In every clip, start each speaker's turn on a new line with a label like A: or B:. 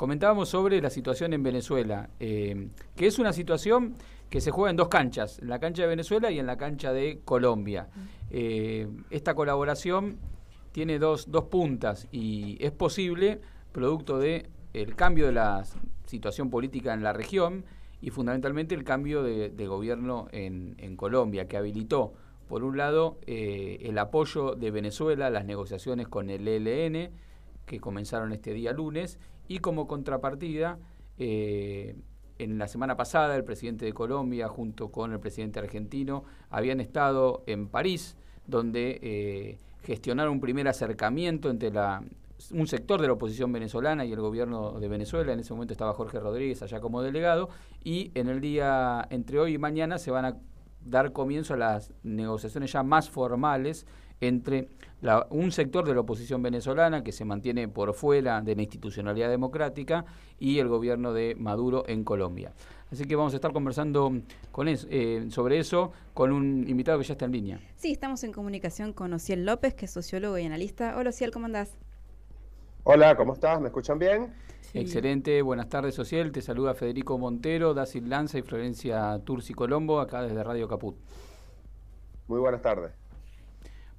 A: comentábamos sobre la situación en Venezuela, eh, que es una situación que se juega en dos canchas, en la cancha de Venezuela y en la cancha de Colombia. Eh, esta colaboración tiene dos, dos puntas y es posible, producto de el cambio de la situación política en la región y fundamentalmente el cambio de, gobierno en, Colombia, que habilitó, por un lado, eh, el apoyo de Venezuela a las negociaciones con el ELN, que comenzaron este día lunes, y como contrapartida, eh, en la semana pasada el presidente de Colombia junto con el presidente argentino habían estado en París, donde eh, gestionaron un primer acercamiento entre un sector de la oposición venezolana y el gobierno de Venezuela. En ese momento estaba Jorge Rodríguez allá como delegado y en el día entre hoy y mañana se van a dar comienzo a las negociaciones ya más formales entre un sector de la oposición venezolana que se mantiene por fuera de la institucionalidad democrática y el gobierno de Maduro en Colombia. Así que vamos a estar conversando con eh, sobre eso con un invitado que ya está en línea.
B: Sí, estamos en comunicación con Ociel López, que es sociólogo y analista. Hola, Ociel, ¿cómo andás?
C: Hola, ¿cómo estás? ¿Me escuchan bien?
A: Excelente, buenas tardes, Ociel. Te saluda Federico Montero, Dacil Lanza y Florencia Turci Colombo, acá desde Radio Caput.
C: Muy buenas tardes.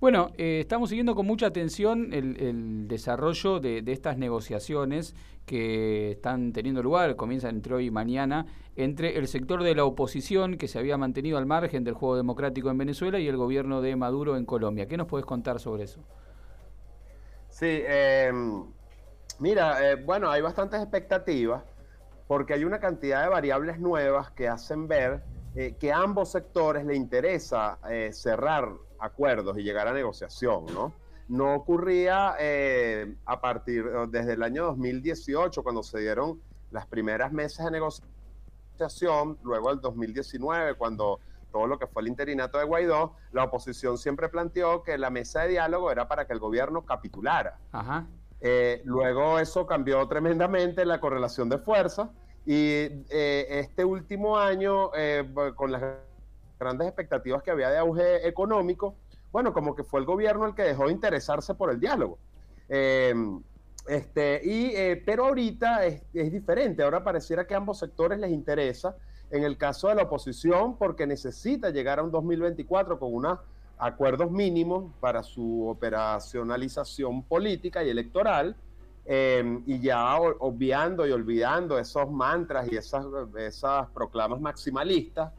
A: Bueno, eh, estamos siguiendo con mucha atención el, desarrollo de, estas negociaciones que están teniendo lugar, comienzan entre hoy y mañana, entre el sector de la oposición que se había mantenido al margen del juego democrático en Venezuela y el gobierno de Maduro en Colombia. ¿Qué nos puedes contar sobre eso?
C: Sí, em, mira, eh, bueno, hay bastantes expectativas porque hay una cantidad de variables nuevas que hacen ver eh, que a ambos sectores le interesa cerrar acuerdos y llegar a negociación, ¿no? No ocurría eh, a partir, desde el año 2018, cuando se dieron las primeras mesas de negociación, luego el 2019, cuando todo lo que fue el interinato de Guaidó, la oposición siempre planteó que la mesa de diálogo era para que el gobierno capitulara. Eh, luego eso cambió tremendamente la correlación de fuerzas y eh, este último año, con las grandes expectativas que había de auge económico, bueno, como que fue el gobierno el que dejó de interesarse por el diálogo. Eh, este, y, eh, pero ahorita es, diferente, ahora pareciera que a ambos sectores les interesa, en el caso de la oposición, porque necesita llegar a un 2024 con unos acuerdos mínimos para su operacionalización política y electoral, eh, y ya obviando y olvidando esos mantras y esas, esas proclamas maximalistas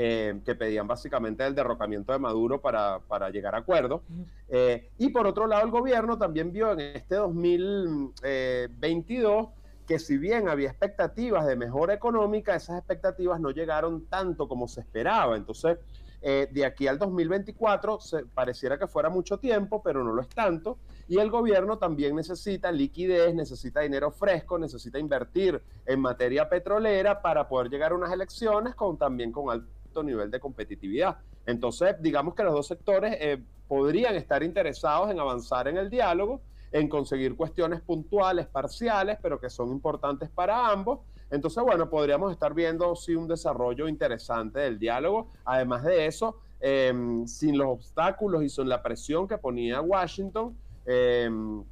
C: eh, que pedían básicamente el derrocamiento de Maduro para, para llegar a acuerdos. Eh, y por otro lado, el gobierno también vio en este 2022 que si bien había expectativas de mejora económica, esas expectativas no llegaron tanto como se esperaba. Entonces, eh, de aquí al 2024 se, pareciera que fuera mucho tiempo, pero no lo es tanto. Y el gobierno también necesita liquidez, necesita dinero fresco, necesita invertir en materia petrolera para poder llegar a unas elecciones con también con alto nivel de competitividad. Entonces, digamos que los dos sectores eh, podrían estar interesados en avanzar en el diálogo, en conseguir cuestiones puntuales, parciales, pero que son importantes para ambos. Entonces, bueno, podríamos estar viendo sí un desarrollo interesante del diálogo. Además de eso, em, sin los obstáculos y sin la presión que ponía Washington, em,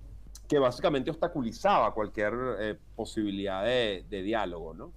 C: que básicamente obstaculizaba cualquier eh, posibilidad de, de diálogo, ¿no?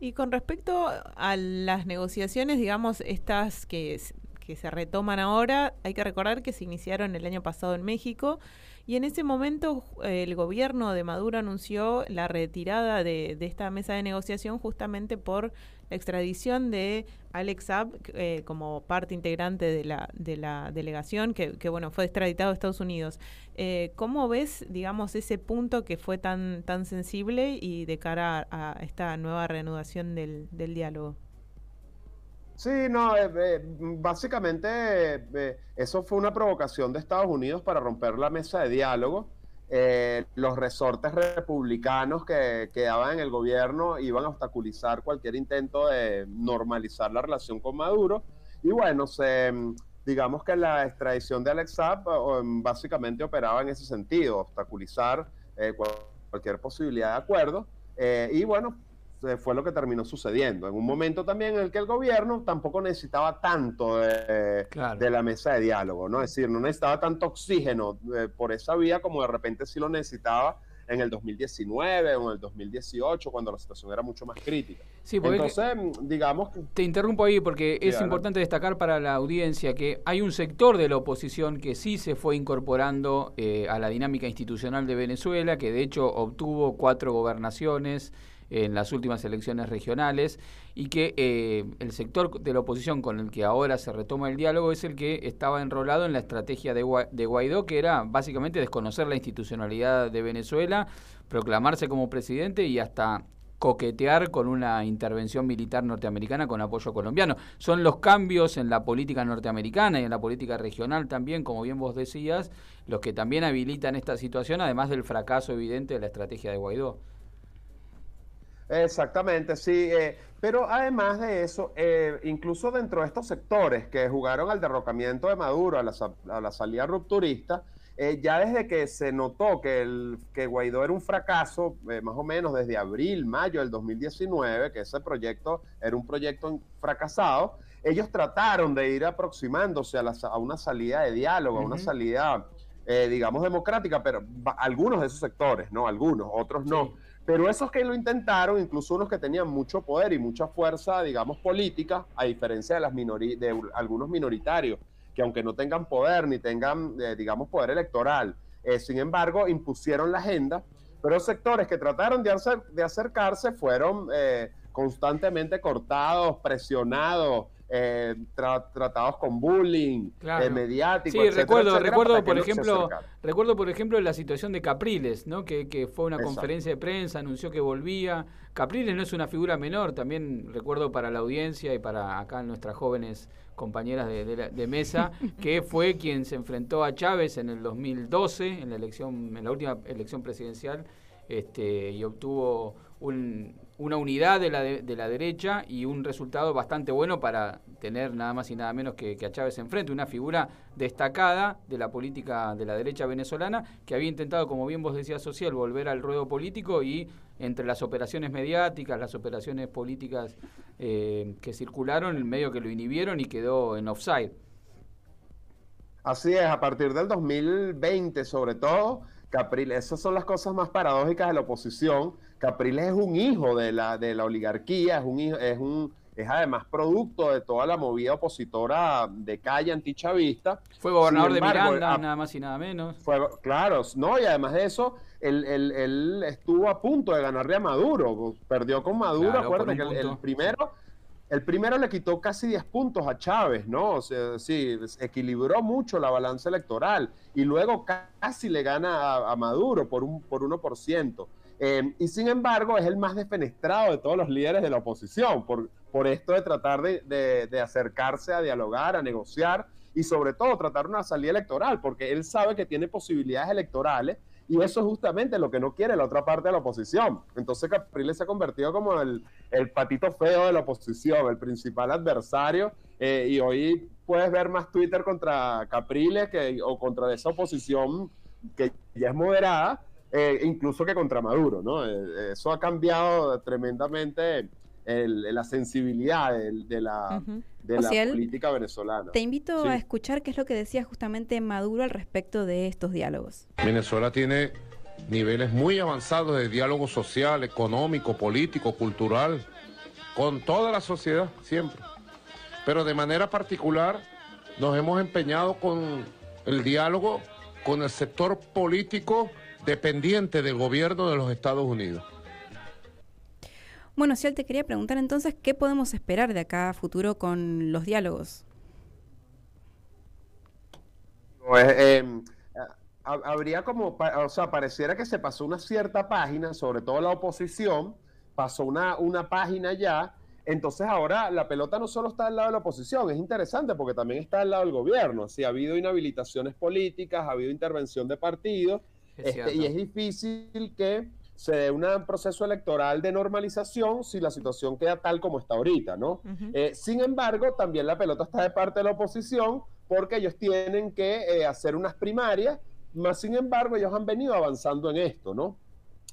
B: Y con respecto a las negociaciones, digamos, estas que, que se retoman ahora, hay que recordar que se iniciaron el año pasado en México y en ese momento el gobierno de Maduro anunció la retirada de, de esta mesa de negociación justamente por la extradición de Alex Saab eh, como parte integrante de la, de la delegación que, bueno fue extraditado a Estados Unidos. Eh, ¿Cómo ves, digamos, ese punto que fue tan, tan sensible y de cara a, esta nueva reanudación del, diálogo?
C: Sí, no, eh, básicamente eso fue una provocación de Estados Unidos para romper la mesa de diálogo eh, los resortes republicanos que quedaban en el gobierno iban a obstaculizar cualquier intento de normalizar la relación con Maduro. Y bueno, se, digamos que la extradición de Alex Saab básicamente operaba en ese sentido, obstaculizar eh, cualquier posibilidad de acuerdo. Eh, y bueno, fue lo que terminó sucediendo. En un momento también en el que el gobierno tampoco necesitaba tanto de, la mesa de diálogo, ¿no? Es decir, no necesitaba tanto oxígeno eh, por esa vía como de repente sí lo necesitaba en el 2019 o en el 2018, cuando la situación era mucho más crítica.
A: Sí, Entonces, digamos que... Te interrumpo ahí porque es importante destacar para la audiencia que hay un sector de la oposición que sí se fue incorporando eh, a la dinámica institucional de Venezuela, que de hecho obtuvo cuatro gobernaciones, en las últimas elecciones regionales y que eh, el sector de la oposición con el que ahora se retoma el diálogo es el que estaba enrolado en la estrategia de, Guaidó, que era básicamente desconocer la institucionalidad de Venezuela, proclamarse como presidente y hasta coquetear con una intervención militar norteamericana con apoyo colombiano. Son los cambios en la política norteamericana y en la política regional también, como bien vos decías, los que también habilitan esta situación, además del fracaso evidente de la estrategia de Guaidó.
C: Exactamente, sí. Eh, pero además de eso, eh, incluso dentro de estos sectores que jugaron al derrocamiento de Maduro, a la, salida rupturista, eh, ya desde que se notó que, el, que Guaidó era un fracaso, más o menos desde abril, mayo del 2019, que ese proyecto era un proyecto fracasado, ellos trataron de ir aproximándose a, una salida de diálogo, a una salida, digamos, democrática, pero algunos de esos sectores, ¿no? Algunos, otros no. Pero esos que lo intentaron, incluso unos que tenían mucho poder y mucha fuerza, digamos, política, a diferencia de, algunos minoritarios, que aunque no tengan poder ni tengan, eh, digamos, poder electoral, eh, sin embargo, impusieron la agenda, pero sectores que trataron de, de acercarse fueron eh, constantemente cortados, presionados, eh, tratados con bullying, eh, mediático.
A: Sí, recuerdo, recuerdo por ejemplo, recuerdo por ejemplo la situación de Capriles, ¿no? Que, que fue una conferencia de prensa, anunció que volvía. Capriles no es una figura menor, también recuerdo para la audiencia y para acá nuestras jóvenes compañeras de, de, mesa, que fue quien se enfrentó a Chávez en el 2012, en la elección, en la última elección presidencial, este, y obtuvo un, una unidad de la, de, la derecha y un resultado bastante bueno para tener nada más y nada menos que, a Chávez enfrente, una figura destacada de la política de la derecha venezolana que había intentado, como bien vos decías, social, volver al ruedo político y entre las operaciones mediáticas, las operaciones políticas eh, que circularon, el medio que lo inhibieron y quedó en offside.
C: Así es, a partir del 2020 sobre todo, Capriles, esas son las cosas más paradójicas de la oposición. Capriles es un hijo de la, de la oligarquía, es un hijo, es un es además producto de toda la movida opositora de calle antichavista.
A: Fue gobernador de Miranda, nada más y nada menos.
C: Fue, claro, no, y además de eso, él, él, estuvo a punto de ganarle a Maduro, perdió con Maduro, acuérdate que el, primero el primero le quitó casi 10 puntos a Chávez, ¿no? O sea, sí, equilibró mucho la balanza electoral y luego casi le gana a, Maduro por un por 1%. Eh, y sin embargo es el más defenestrado de todos los líderes de la oposición por, por esto de tratar de, de acercarse a dialogar, a negociar y sobre todo tratar una salida electoral, porque él sabe que tiene posibilidades electorales y eso es justamente lo que no quiere la otra parte de la oposición. Entonces Capriles se ha convertido como el, patito feo de la oposición, el principal adversario. Eh, y hoy puedes ver más Twitter contra Capriles que, o contra esa oposición que ya es moderada, eh, incluso que contra Maduro. ¿no? Eh, eso ha cambiado tremendamente la sensibilidad de, la, de la política venezolana.
D: Te invito a escuchar qué es lo que decía justamente Maduro al respecto de estos diálogos.
E: Venezuela tiene niveles muy avanzados de diálogo social, económico, político, cultural, con toda la sociedad, siempre. Pero de manera particular nos hemos empeñado con el diálogo con el sector político dependiente del gobierno de los Estados Unidos.
D: Bueno, Cial, te quería preguntar entonces, ¿qué podemos esperar de acá a futuro con los diálogos?
C: Pues, habría como, o sea, pareciera que se pasó una cierta página, sobre todo la oposición, pasó una, una página ya, entonces ahora la pelota no solo está al lado de la oposición, es interesante porque también está al lado del gobierno, así ha habido inhabilitaciones políticas, ha habido intervención de partidos, este, y es difícil que se dé un proceso electoral de normalización si la situación queda tal como está ahorita, ¿no? Eh, sin embargo, también la pelota está de parte de la oposición porque ellos tienen que eh, hacer unas primarias, más sin embargo ellos han venido avanzando en esto, ¿no?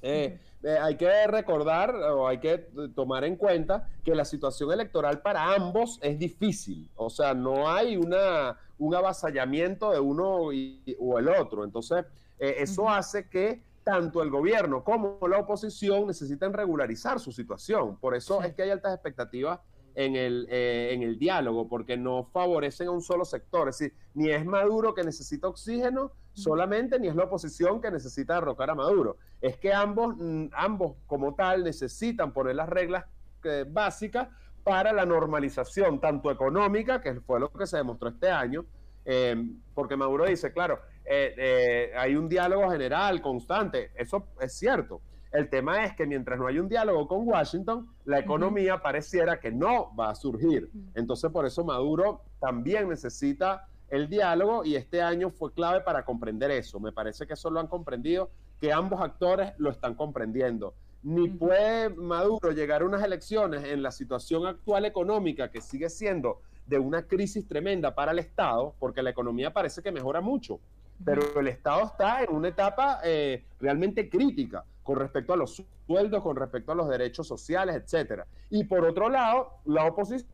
C: Eh, hay que recordar o hay que tomar en cuenta que la situación electoral para ambos es difícil, o sea, no hay una, un avasallamiento de uno y, o el otro, entonces eso hace que tanto el gobierno como la oposición necesitan regularizar su situación. Por eso es que hay altas expectativas en el, eh, en el diálogo, porque no favorecen a un solo sector. Es decir, ni es Maduro que necesita oxígeno solamente, ni es la oposición que necesita derrocar a Maduro. Es que ambos, mm, ambos como tal necesitan poner las reglas eh, básicas para la normalización, tanto económica, que fue lo que se demostró este año, eh, porque Maduro dice, claro, hay un diálogo general, constante, eso es cierto, el tema es que mientras no hay un diálogo con Washington, la economía pareciera que no va a surgir. Entonces, por eso Maduro también necesita el diálogo y este año fue clave para comprender eso. Me parece que eso lo han comprendido, que ambos actores lo están comprendiendo. Ni puede Maduro llegar a unas elecciones en la situación actual económica que sigue siendo de una crisis tremenda para el Estado, porque la economía parece que mejora mucho, pero el Estado está en una etapa eh, realmente crítica con respecto a los sueldos, con respecto a los derechos sociales, etcétera. Y por otro lado, la oposición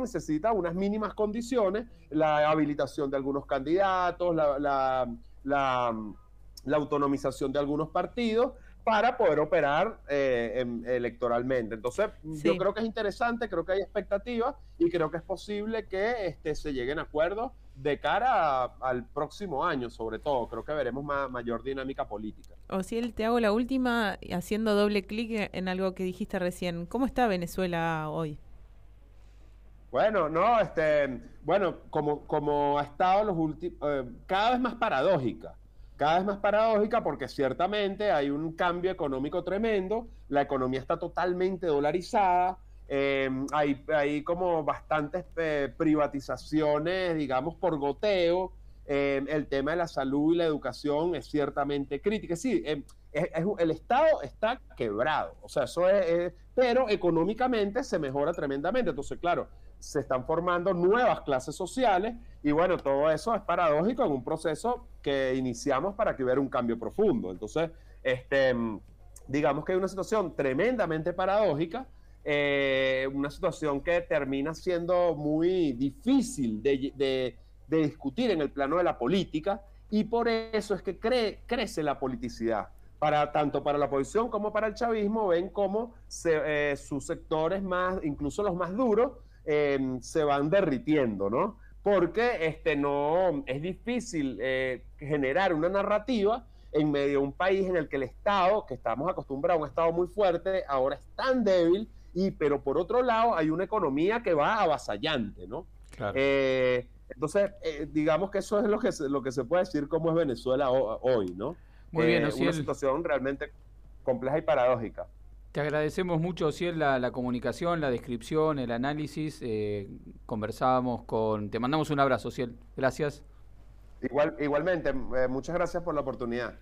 C: necesita unas mínimas condiciones, la habilitación de algunos candidatos, la, autonomización de algunos partidos para poder operar eh, electoralmente. Entonces, yo creo que es interesante, creo que hay expectativas y creo que es posible que este, se lleguen a acuerdos de cara al próximo año, sobre todo. Creo que veremos mayor dinámica política.
B: O si él te hago la última haciendo doble clic en algo que dijiste recién. ¿Cómo está Venezuela hoy?
C: Bueno, no, este, bueno, como, como ha estado los últimos, eh, cada vez más paradójica, cada vez más paradójica porque ciertamente hay un cambio económico tremendo, la economía está totalmente dolarizada, Em, hay, hay, como bastantes eh, privatizaciones, digamos, por goteo. Em, el tema de la salud y la educación es ciertamente crítica. Sí, el Estado está quebrado, o sea, eso es, pero económicamente se mejora tremendamente. Entonces, claro, se están formando nuevas clases sociales y bueno, todo eso es paradójico en un proceso que iniciamos para que hubiera un cambio profundo. Entonces, este, digamos que hay una situación tremendamente paradójica eh, una situación que termina siendo muy difícil de, discutir en el plano de la política y por eso es que crece la politicidad. Para, tanto para la oposición como para el chavismo ven cómo eh, sus sectores más, incluso los más duros, em, se van derritiendo, ¿no? Porque este, no, es difícil eh, generar una narrativa en medio de un país en el que el Estado, que estamos acostumbrados a un Estado muy fuerte, ahora es tan débil y, pero por otro lado hay una economía que va avasallante, ¿no? Eh, entonces, eh, digamos que eso es lo que, se, lo que se puede decir como es Venezuela hoy, ¿no?
A: Muy bien,
C: Es Una situación realmente compleja y paradójica.
A: Te agradecemos mucho, Ociel, la, la comunicación, la descripción, el análisis. Eh, conversábamos con... Te mandamos un abrazo, Ciel. Gracias.
C: Igual, igualmente, muchas gracias por la oportunidad.